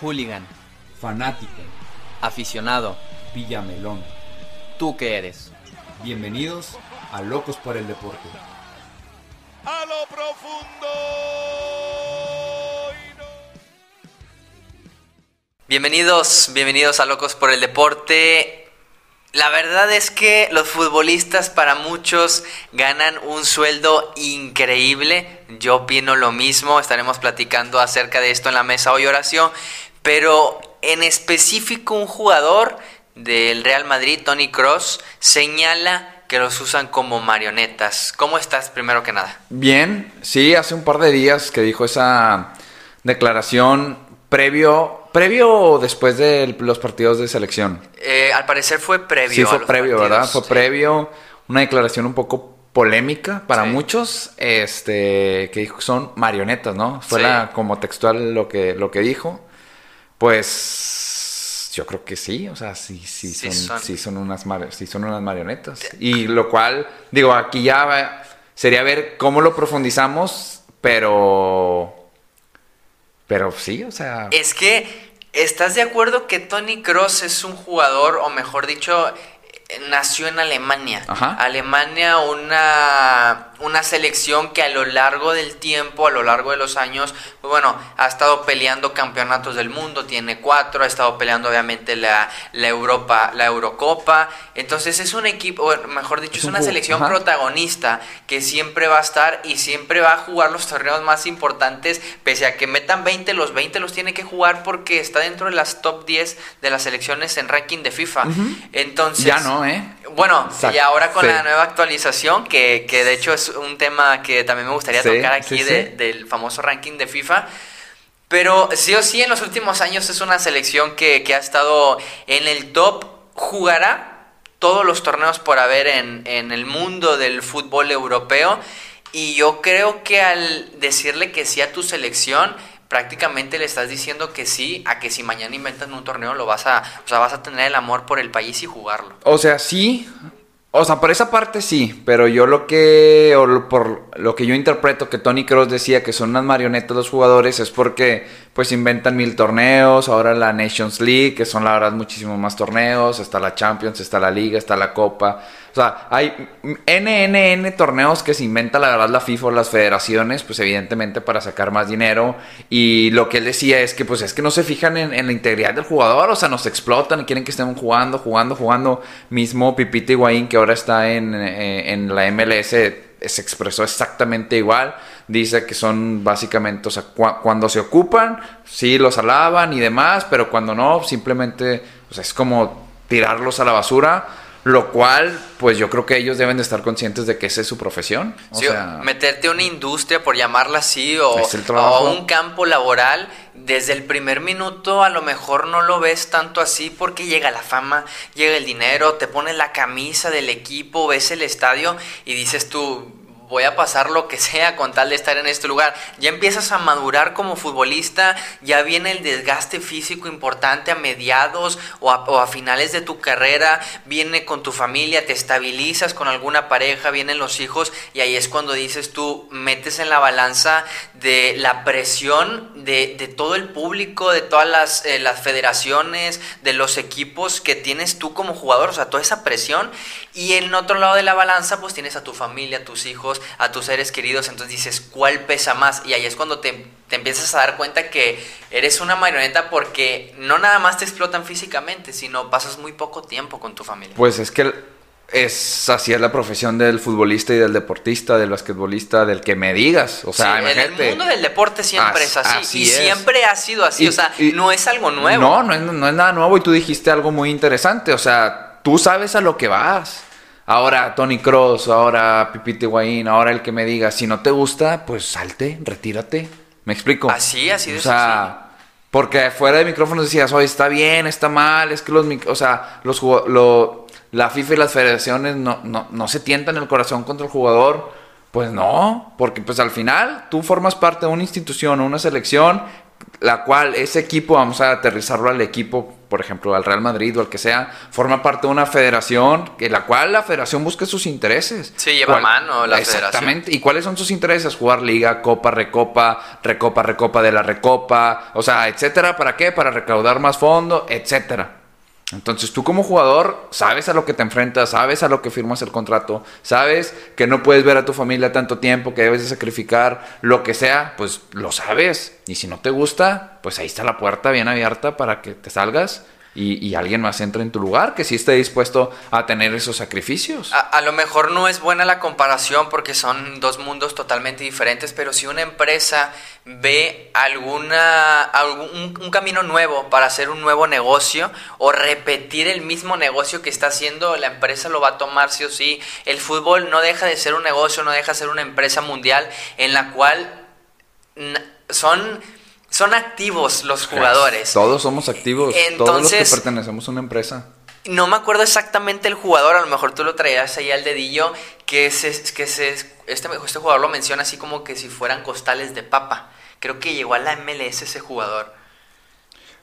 Hooligan. Fanático. Aficionado. Villamelón. ¿Tú qué eres? Bienvenidos a Locos por el Deporte. A lo profundo. Bienvenidos, bienvenidos a Locos por el Deporte. La verdad es que los futbolistas para muchos ganan un sueldo increíble. Yo opino lo mismo, estaremos platicando acerca de esto en la mesa hoy oración. Pero en específico un jugador del Real Madrid, Tony Cross, señala que los usan como marionetas. ¿Cómo estás primero que nada? Bien, sí, hace un par de días que dijo esa declaración previo, previo o después de los partidos de selección. Eh, al parecer fue previo. Sí, a fue los previo, partidos, ¿verdad? Fue sí. previo, una declaración un poco polémica para Sí. muchos, este, que dijo que son marionetas, ¿no? Fue Sí. la- como textual lo que, lo que dijo. Pues yo creo que sí, o sea, sí, sí, Sí son, son. sí son unas mar- sí son unas marionetas. Y lo cual, digo, aquí ya sería ver cómo lo profundizamos, pero pero sí, o sea, Es que, ¿estás de acuerdo que Tony Cross es un jugador, o mejor dicho, eh, nació en Alemania? Ajá. Alemania, una, una selección que a lo largo del tiempo, a lo largo de los años, pues bueno, ha estado peleando campeonatos del mundo, tiene cuatro, ha estado peleando obviamente la, la Europa, la Eurocopa. Entonces es un equipo, mejor dicho, Es es, un una selección ajá. protagonista que siempre va a estar y siempre va a jugar los torneos más importantes, pese a que metan 20, los 20 los tiene que jugar porque está dentro de las top 10 de las selecciones en ranking de FIFA. Entonces, ya no, ¿eh? bueno, Exacto, y ahora con sí. la nueva actualización, que, que de hecho es un tema que también me gustaría Sí, tocar aquí sí, de- sí. del famoso ranking de FIFA. Pero sí o sí, en los últimos años es una selección que, que ha estado en el top, jugará todos los torneos por haber en, en el mundo del fútbol europeo. Y yo creo que al decirle que sí a tu selección, prácticamente le estás diciendo que sí a que si mañana inventan un torneo lo vas a, o sea, vas a tener el amor por el país y jugarlo. O sea, sí. O sea, por esa parte sí, pero yo lo que, o lo- por lo que yo interpreto que Tony Cross decía que son unas marionetas los jugadores es porque pues inventan mil torneos, ahora la Nations League, que son la verdad muchísimos más torneos, está la Champions, está la Liga, está la Copa. O sea, hay NNN torneos que se inventa la verdad la FIFA o las federaciones, pues evidentemente para sacar más dinero. Y lo que él decía es que pues es que no se fijan en, la integridad del jugador, o sea, nos explotan y quieren que estemos jugando, jugando, jugando. Mismo Pipita Higuaín, que ahora está en, eh, en la MLS, se expresó exactamente igual. Dice que son básicamente, o sea, cua- cuando se ocupan, sí los alaban y demás, pero cuando no, simplemente, es como tirarlos a la basura. Lo cual, pues yo creo que ellos deben de estar conscientes de que esa es su profesión. O Sí, sea, meterte a una industria, por llamarla así, o, a un campo laboral, desde el primer minuto a lo mejor no lo ves tanto así porque llega la fama, llega el dinero, te pones la camisa del equipo, ves el estadio y dices tú, voy a pasar lo que sea con tal de estar en este lugar. Ya empiezas a madurar como futbolista, ya viene el desgaste físico importante a mediados o a, finales de tu carrera, viene con tu familia, te estabilizas con alguna pareja, vienen los hijos y ahí es cuando dices tú, metes en la balanza de la presión de, de todo el público, de todas las, eh, las federaciones, de los equipos que tienes tú como jugador, o sea, toda esa presión. Y en otro lado de la balanza, pues tienes a tu familia, a tus hijos, a tus seres queridos. Entonces dices, ¿cuál pesa más? Y ahí es cuando te, te empiezas a dar cuenta que eres una marioneta porque no nada más te explotan físicamente, sino pasas muy poco tiempo con tu familia. Pues es que es así es la profesión del futbolista y del deportista, del basquetbolista, del que me digas. O sea, Sí, en el imagínate. mundo del deporte siempre As- es así. así y es. siempre ha sido así. Y- o sea, y- no es algo nuevo. No, no es, no es nada nuevo y tú dijiste algo muy interesante. O sea, tú sabes a lo que vas. Ahora Tony Cross, ahora Pipita Higuaín, ahora el que me diga, si no te gusta, pues salte, retírate. ¿Me explico? Así, así de O sea, porque fuera de micrófonos decías, oye, está bien, está mal, es que los, o sea, los lo- la FIFA y las federaciones no, no, no se tientan el corazón contra el jugador. Pues no, porque pues al final tú formas parte de una institución una selección la cual ese equipo, vamos a aterrizarlo al equipo, por ejemplo, al Real Madrid o al que sea, forma parte de una federación, que la cual la federación busca sus intereses. Sí, lleva ¿Cuál- mano la federación. Exactamente. ¿Y cuáles son sus intereses? Jugar liga, copa, recopa, recopa, recopa de la recopa, o sea, etcétera. ¿Para qué? Para recaudar más fondo, etcétera. Entonces tú como jugador sabes a lo que te enfrentas, sabes a lo que firmas el contrato, sabes que no puedes ver a tu familia tanto tiempo, que debes de sacrificar lo que sea, pues lo sabes. Y si no te gusta, pues ahí está la puerta bien abierta para que te salgas y, alguien más entre en tu lugar que sí esté dispuesto a tener esos sacrificios. A, a lo mejor no es buena la comparación porque son dos mundos totalmente diferentes, pero si una empresa ve alguna algún, un, camino nuevo para hacer un nuevo negocio o repetir el mismo negocio que está haciendo, la empresa lo va a tomar sí o sí. El fútbol no deja de ser un negocio, no deja de ser una empresa mundial en la cual son son activos los jugadores. Todos somos activos, todos los que Entonces- pertenecemos a una empresa. No me acuerdo exactamente el jugador, a lo mejor tú lo traías ahí al dedillo, que, se, que se, este, este jugador lo menciona así como que si fueran costales de papa. Creo que llegó a la MLS ese jugador.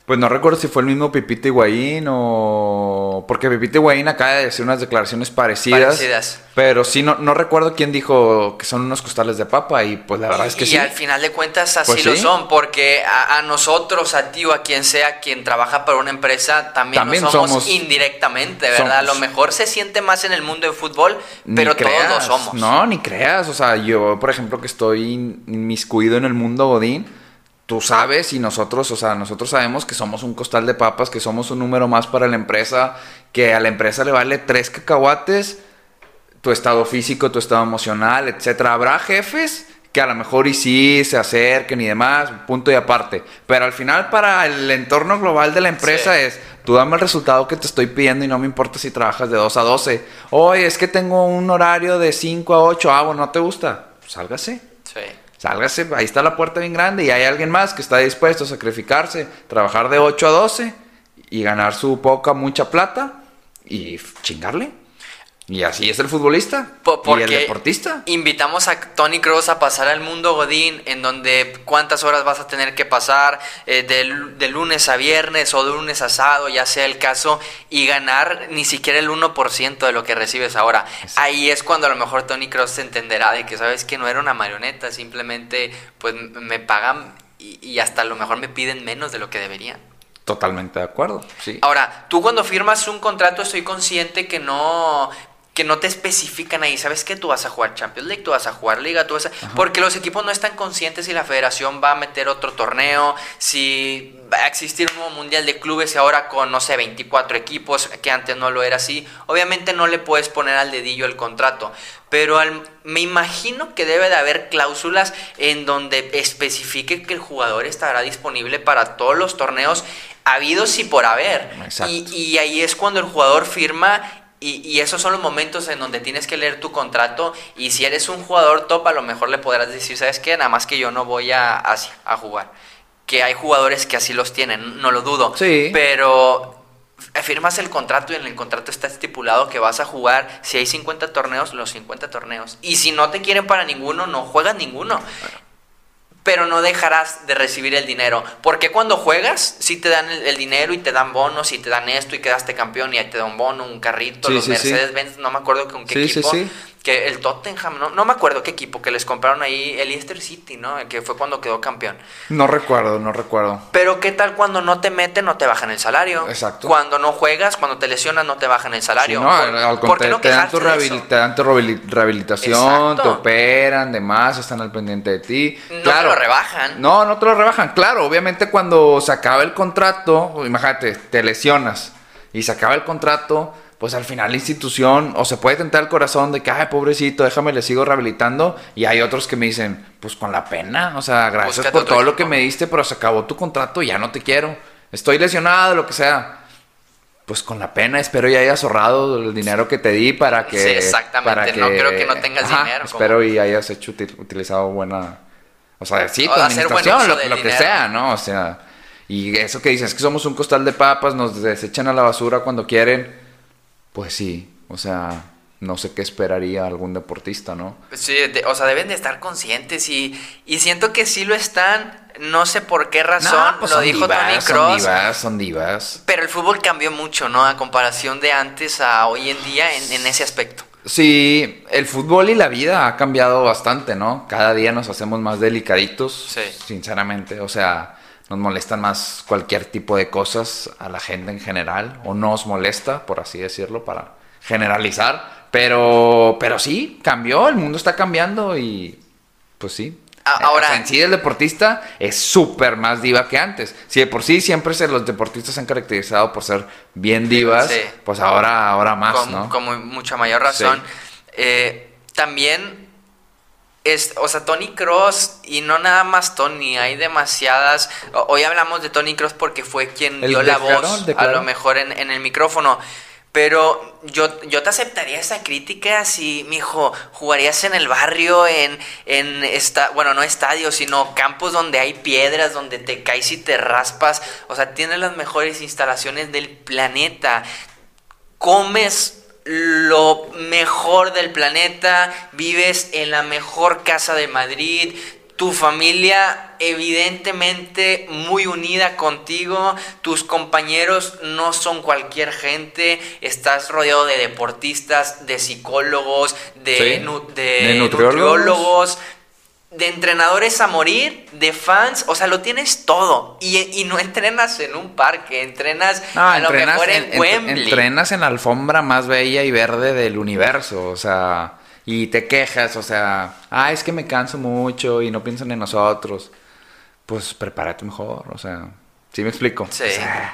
Pues no recuerdo si fue el mismo Pipita Higuaín o... Porque Pipita Higuaín acaba de decir unas declaraciones parecidas. Parecidas. Pero sí, no, no recuerdo quién dijo que son unos costales de papa y pues la verdad es que y sí. al final de cuentas así Pues lo sí. son, porque a, a nosotros, a ti o a quien sea quien trabaja para una empresa, también, También lo somos, somos- indirectamente, ¿verdad? A lo mejor se siente más en el mundo del fútbol, Ni pero todos lo somos. No, ni creas. O sea, yo, por ejemplo, que estoy inmiscuido en el mundo Godín, tú sabes y nosotros, o sea, nosotros sabemos que somos un costal de papas, que somos un número más para la empresa, que a la empresa le vale tres cacahuates, tu estado físico, tu estado emocional, etcétera. Habrá jefes que a lo mejor y sí se acerquen y demás, punto y aparte. Pero al final para el entorno global de la empresa Sí. es, tú dame el resultado que te estoy pidiendo y no me importa si trabajas de 2 a 12. Oye, es que tengo un horario de 5 a 8, ah, bueno, ¿no te gusta? Pues sálgase. Sí. Sálgase, ahí está la puerta bien grande y hay alguien más que está dispuesto a sacrificarse, trabajar de 8 a 12 y ganar su poca, mucha plata y chingarle. Y así es el futbolista Po- y el porque deportista. Invitamos a Tony Cross a pasar al mundo Godín, en donde cuántas horas vas a tener que pasar, eh, de, de lunes a viernes o de lunes a sábado, ya sea el caso, y ganar ni siquiera el 1% de lo que recibes ahora. Ahí es cuando a lo mejor Tony Cross se entenderá de que sabes que no era una marioneta, simplemente pues me pagan y, y hasta a lo mejor me piden menos de lo que deberían. Totalmente de acuerdo, sí. Ahora, tú cuando firmas un contrato estoy consciente que no que no te especifican ahí, sabes que tú vas a jugar Champions League, tú vas a jugar Liga, tú vas a... Porque los equipos no están conscientes si la federación va a meter otro torneo, si va a existir un nuevo Mundial de Clubes y ahora con, no sé, 24 equipos, que antes no lo era así. Obviamente no le puedes poner al dedillo el contrato, pero al- me imagino que debe de haber cláusulas en donde especifique que el jugador estará disponible para todos los torneos habidos y por haber. Y ahí es cuando el jugador firma y, y esos son los momentos en donde tienes que leer tu contrato y si eres un jugador top a lo mejor le podrás decir, ¿sabes qué? Nada más que yo no voy a, a, a jugar. Que hay jugadores que así los tienen, no lo dudo. Sí. Pero firmas el contrato y en el contrato está estipulado que vas a jugar, si hay 50 torneos, los 50 torneos. Y si no te quieren para ninguno, no juegas ninguno. Pero no dejarás de recibir el dinero. Porque cuando juegas, sí te dan el, el dinero y te dan bonos y te dan esto y quedaste campeón y ahí te da un bono, un carrito, Sí, los sí, sí. Mercedes-Benz, no me acuerdo con qué Sí, sí, equipo. Que el Tottenham, no, no me acuerdo qué equipo, que les compraron ahí el Leicester City, ¿no? Que fue cuando quedó campeón. No recuerdo, no recuerdo. Pero ¿qué tal cuando no te meten, no te bajan el salario? Exacto. Cuando no juegas, cuando te lesionas, no te bajan el salario. Sí, no, ¿Por- al, al por qué contrario, no te, dan tu te dan tu rehabili- rehabilitación, Exacto. te operan, demás, están al pendiente de ti. No te lo rebajan. No, no te lo rebajan. Claro, obviamente cuando se acaba el contrato, imagínate, te lesionas y se acaba el contrato, pues al final la institución o se puede tentar el corazón de que, ay, pobrecito, déjame, le sigo rehabilitando. Y hay otros que me dicen, pues con la pena, o sea, gracias Búscate por todo lo que me diste, pero se acabó tu contrato, ya no te quiero. Estoy lesionado, lo que sea. Pues con la pena, espero ya hayas ahorrado el dinero que te di para que... Sí, exactamente, para no creo que no tengas dinero, Espero como- y hayas hecho util- utilizado buena... O sea, sí, tu administración, lo, lo que sea, ¿no? O sea, y eso que dicen, es que somos un costal de papas, nos desechan a la basura cuando quieren. Pues sí, o sea, no sé qué esperaría algún deportista, ¿no? Sí, de- o sea, deben de estar conscientes y, y siento que sí lo están. No sé por qué razón No, pues lo son dijo divas, Tony Son Cross. divas, son divas. Pero el fútbol cambió mucho, ¿no? A comparación de antes a hoy en día en, en ese aspecto. Sí, el fútbol y la vida ha cambiado bastante, ¿no? Cada día nos hacemos más delicaditos, Sí. sinceramente. O sea, nos molestan más cualquier tipo de cosas a la gente en general, o nos molesta, por así decirlo, para generalizar. Pero, pero sí, cambió, el mundo está cambiando y pues sí. Eh, ahora- o sea, en sí el deportista es súper más diva que antes. Si de por sí siempre se, los deportistas se han caracterizado por ser bien divas, Sí. pues ahora, ahora más, con, ¿no? con mu- mucha mayor razón. Sí. Eh, también, es, o sea, Tony Cross, y no nada más Tony, hay demasiadas. Hoy hablamos de Tony Cross porque fue quien El dio la voz, declaró. a lo mejor en, en el micrófono. Pero yo, yo te aceptaría esa crítica si, mijo, jugarías en el barrio, en, en esta, bueno, no estadios, sino campos donde hay piedras, donde te caes y te raspas. O sea, tienes las mejores instalaciones del planeta comes lo mejor del planeta, vives en la mejor casa de Madrid, tu familia evidentemente muy unida contigo, tus compañeros no son cualquier gente, estás rodeado de deportistas, de psicólogos, de, Sí, nu- de de nutriólogos. nutriólogos, de entrenadores a morir, de fans, o sea, lo tienes todo. Y, y no entrenas en un parque, entrenas No, a lo entrenas mejor en, en, en- Wembley. entrenas en la alfombra más bella y verde del universo, o sea, y te quejas, o sea, ah, es que me canso mucho y no piensan en nosotros. Pues prepárate mejor, o sea, ¿sí me explico? Sí. O sea,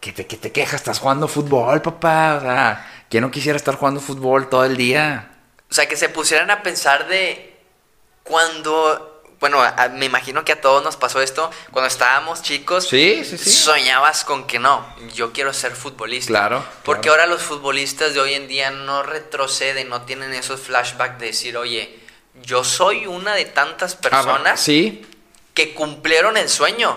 que te, que te quejas, estás jugando fútbol, papá, o sea, ¿quién no quisiera estar jugando fútbol todo el día? O sea, que se pusieran a pensar de cuando, bueno, a- me imagino que a todos nos pasó esto, cuando estábamos chicos, Sí, sí, sí. soñabas con que no, yo quiero ser futbolista. Claro, Porque claro. ahora los futbolistas de hoy en día no retroceden, no tienen esos flashbacks de decir, oye, yo soy una de tantas personas Ah, sí, que cumplieron el sueño.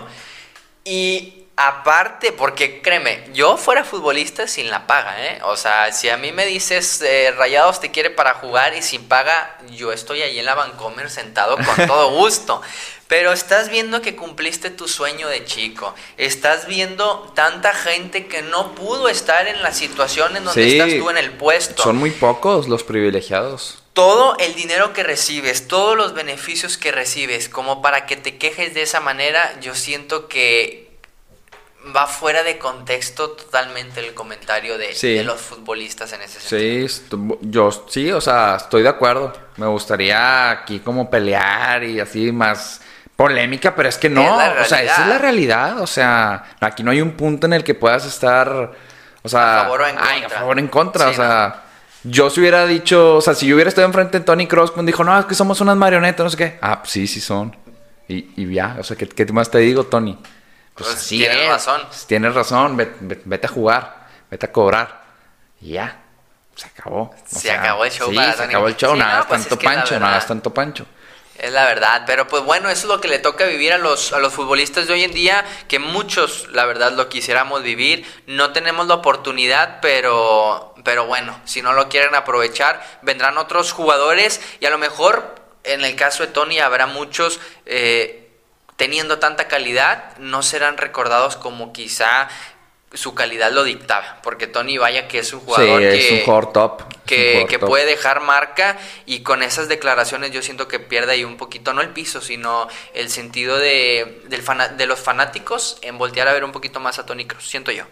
Y aparte, porque créeme, yo fuera futbolista sin la paga, ¿eh? O sea, si a mí me dices, eh, Rayados te quiere para jugar y sin paga, yo estoy ahí en la Vancomer sentado con todo gusto. Pero estás viendo que cumpliste tu sueño de chico. Estás viendo tanta gente que no pudo estar en la situación en donde Sí. estás tú en el puesto son muy pocos los privilegiados. todo el dinero que recibes, todos los beneficios que recibes, como para que te quejes de esa manera, yo siento que va fuera de contexto totalmente el comentario de, Sí. de los futbolistas en ese sentido. Sí, yo sí, o sea, estoy de acuerdo. Me gustaría aquí como pelear y así más polémica, pero es que no, Es o sea, esa es la realidad, o sea, aquí no hay un punto en el que puedas estar, o sea, A favor o en ay, contra. a favor o en contra, Sí, o sea, yo si hubiera dicho, o sea, si yo hubiera estado enfrente de Tony Cross, dijo, no, es que somos unas marionetas, no sé qué. Ah, pues sí, sí son. Y, y ya, o sea, ¿qué, qué más te digo, Tony? Pues, Pues así tienes es. razón. Tienes razón, ve- ve- vete, a jugar, vete a cobrar. Y ya, se acabó. O Se acabó el show Sí, para se Tony. acabó el show, Sí, no pues tanto es que la pancho, verdad. hagas tanto pancho. Es la verdad, pero pues bueno, eso es lo que le toca vivir a los, a los futbolistas de hoy en día, que muchos, la verdad, lo quisiéramos vivir. No tenemos la oportunidad, pero, pero bueno, si no lo quieren aprovechar, vendrán otros jugadores y a lo mejor, en el caso de Tony, habrá muchos eh, teniendo tanta calidad, no serán recordados como quizá su calidad lo dictaba, porque Tony vaya que es un Sí, jugador que es un jugador top. un que, jugador que top. puede dejar marca y con esas declaraciones yo siento que pierde ahí un poquito, no el piso, sino el sentido de, del de los fanáticos en voltear a ver un poquito más a Tony Cruz, siento yo.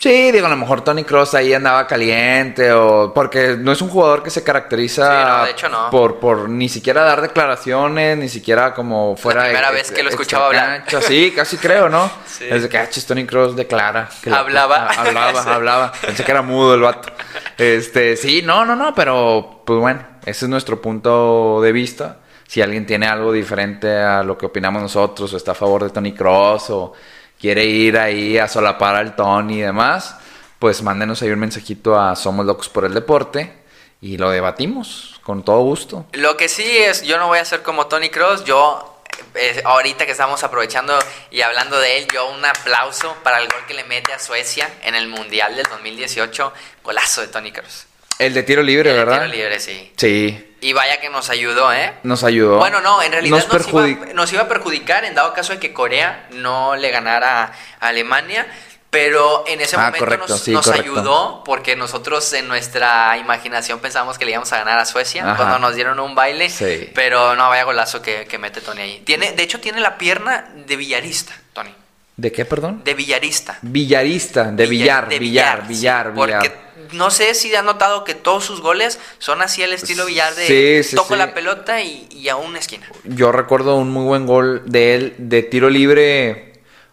Sí, digo, a lo mejor Tony Cross ahí andaba caliente o porque no es un jugador que se caracteriza Sí, no, de hecho no. por por ni siquiera dar declaraciones, ni siquiera como fuera primera ex- vez que lo escuchaba hablar. Sí, casi creo, ¿no? Sí. Desde que ah, Tony Cross declara que la- Hablaba. hablaba, Sí. hablaba. Pensé que era mudo el vato. Este, sí, no, no, no, pero pues bueno, ese es nuestro punto de vista. Si alguien tiene algo diferente a lo que opinamos nosotros o está a favor de Tony Cross o quiere ir ahí a solapar al Tony y demás, pues mándenos ahí un mensajito a Somos Locos por el Deporte y lo debatimos con todo gusto. Lo que sí es, yo no voy a ser como Tony Cross, yo eh, ahorita que estamos aprovechando y hablando de él, yo un aplauso para el gol que le mete a Suecia en el Mundial del 2018, golazo de Tony Cross. El de tiro libre, El de ¿verdad? tiro libre, sí. Sí, Y vaya que nos ayudó, ¿eh? nos ayudó. Bueno, no, en realidad nos nos, iba, nos iba a perjudicar en dado caso de que Corea no le ganara a Alemania. Pero en ese Ah, momento correcto, nos, sí, nos correcto. ayudó porque nosotros en nuestra imaginación pensamos que le íbamos a ganar a Suecia Ajá. cuando nos dieron un baile. Sí. Pero no, vaya golazo que, que mete Tony ahí. Tiene, de hecho, tiene la pierna de villarista, Tony. ¿De qué, perdón? De villarista. Villarista, de billar, billar, billar, billar. Porque no sé si han notado que todos sus goles son así al estilo billar de Sí, sí, toco sí. la pelota y, y a una esquina. Yo recuerdo un muy buen gol de él de tiro libre.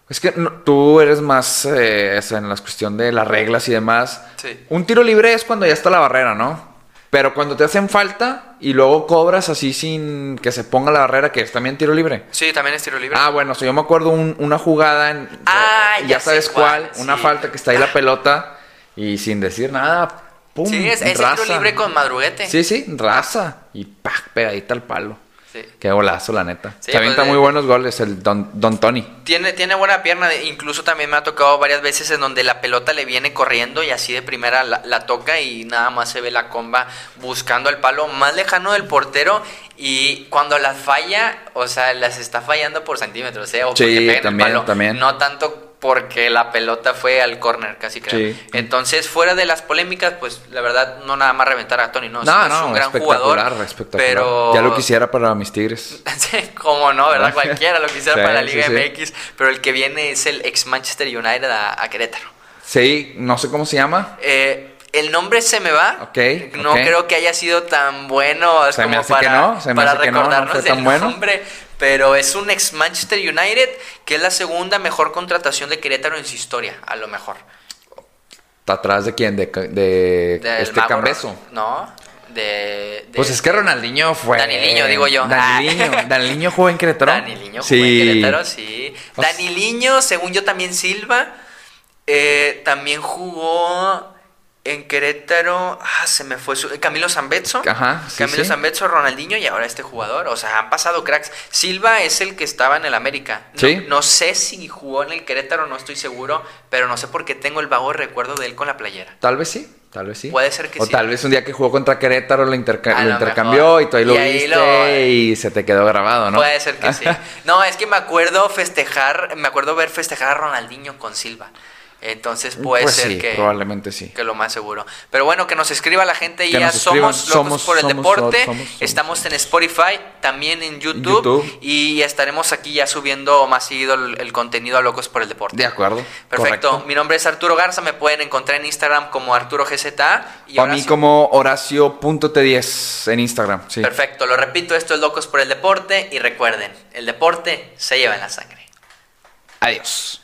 Es que no- tú eres más eh, en la cuestión de las reglas y demás. Un tiro libre es cuando ya está la barrera, ¿no? Pero cuando te hacen falta y luego cobras así sin que se ponga la barrera, que es también tiro libre. Sí, también es tiro libre. Ah, bueno, o sea, yo me acuerdo un- una jugada en. Ah, ya, sabes cuál, cuál, una sí. falta que está ahí la pelota y sin decir nada, pum. sí, es, es raza. tiro libre con madruguete. Sí, sí, raza. Y ¡pac! pegadita al palo. Sí. Qué golazo, la neta. Sí, Se avienta pues, muy de- buenos goles el Don, Don Tony. Tiene, tiene buena pierna, incluso también me ha tocado varias veces en donde la pelota le viene corriendo y así de primera la, la toca y nada más se ve la comba buscando el palo más lejano del portero y cuando las falla, o sea, las está fallando por centímetros, ¿eh? O Sí, porque en el también, palo, también. No tanto porque la pelota fue al córner, casi creo. Sí. Entonces, fuera de las polémicas, pues la verdad, no nada más reventar a Tony, no, No, es no, un gran espectacular, jugador. espectacular. Pero Ya lo quisiera para mis tigres. Sí, cómo no, ¿verdad? Cualquiera lo quisiera Sí, para la Liga sí. MX, pero el que viene es el ex Manchester United a, a Querétaro. Sí, no sé cómo se llama. Eh, el nombre se me va. Ok, No ok. creo que haya sido tan bueno Se me como hace para, que no, se me para hace que no, no recordarnos fue tan el bueno. nombre. Pero es un ex Manchester United que es la segunda mejor contratación de Querétaro en su historia, a lo mejor. ¿Está atrás de quién? De, de este mago Cambeso. No, de, de- Pues es que Ronaldinho fue. Daniliño, digo yo. Daniliño. Daniliño jugó en Querétaro. Daniliño jugó sí. en Querétaro, sí. Daniliño, según yo también Silva, eh, también jugó en Querétaro. Ah, se me fue su, Camilo Zambetso. Ajá, sí, Camilo sí. Zambetso, Ronaldinho y ahora este jugador. O sea, han pasado cracks. Silva es el que estaba en el América. No, Sí. no sé si jugó en el Querétaro, no estoy seguro, pero no sé por qué tengo el vago recuerdo de él con la playera. Tal vez sí, tal vez sí. Puede ser que o sí. tal vez un día que jugó contra Querétaro lo, interca- lo lo intercambió mejor. y tú ahí lo Y ahí viste lo- y se te quedó grabado, ¿no? Puede ser que sí. No, es que me acuerdo festejar, me acuerdo ver festejar a Ronaldinho con Silva. Entonces puede Pues ser sí, que, probablemente sí. que lo más seguro. Pero bueno, que nos escriba la gente y ya somos locos Somos- por el somos- deporte. somos- Estamos en Spotify, también en YouTube, YouTube. y estaremos aquí ya subiendo más seguido el, el contenido a Locos por el Deporte. De acuerdo. Perfecto. correcto. Mi nombre es Arturo Garza, me pueden encontrar en Instagram como Arturo GZA y O a mí Horacio. como Horacio.t10 en Instagram, sí. Perfecto, lo repito, esto es Locos por el Deporte y recuerden, el deporte se lleva en la sangre. Adiós.